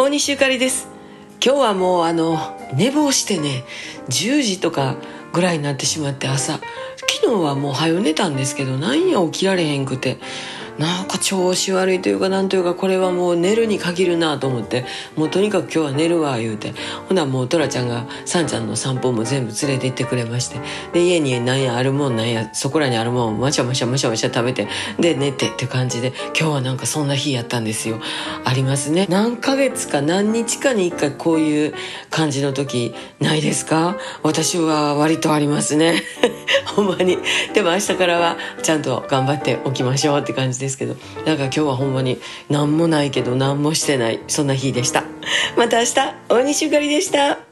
大西ゆかりです。今日はもうあの寝坊してね10時とかぐらいになってしまって朝。昨日はもう早寝たんですけど何や起きられへんくて。なんか調子悪いというかなんというかこれはもう寝るに限るなと思ってもうとにかく今日は寝るわ言うてほなもうトラちゃんがサンちゃんの散歩も全部連れて行ってくれましてで家になんやあるもんなんやそこらにあるもんましゃましゃましゃましゃ食べてで寝てって感じで今日はなんかそんな日やったんですよ。ありますね。何ヶ月か何日かに一回こういう感じの時ないですか？私は割とありますね。ほんまに。でも明日からはちゃんと頑張っておきましょうって感じです。ですけどなんか今日はほんまに何もないけど何もしてないそんな日でした。また明日大西ゆかりでした。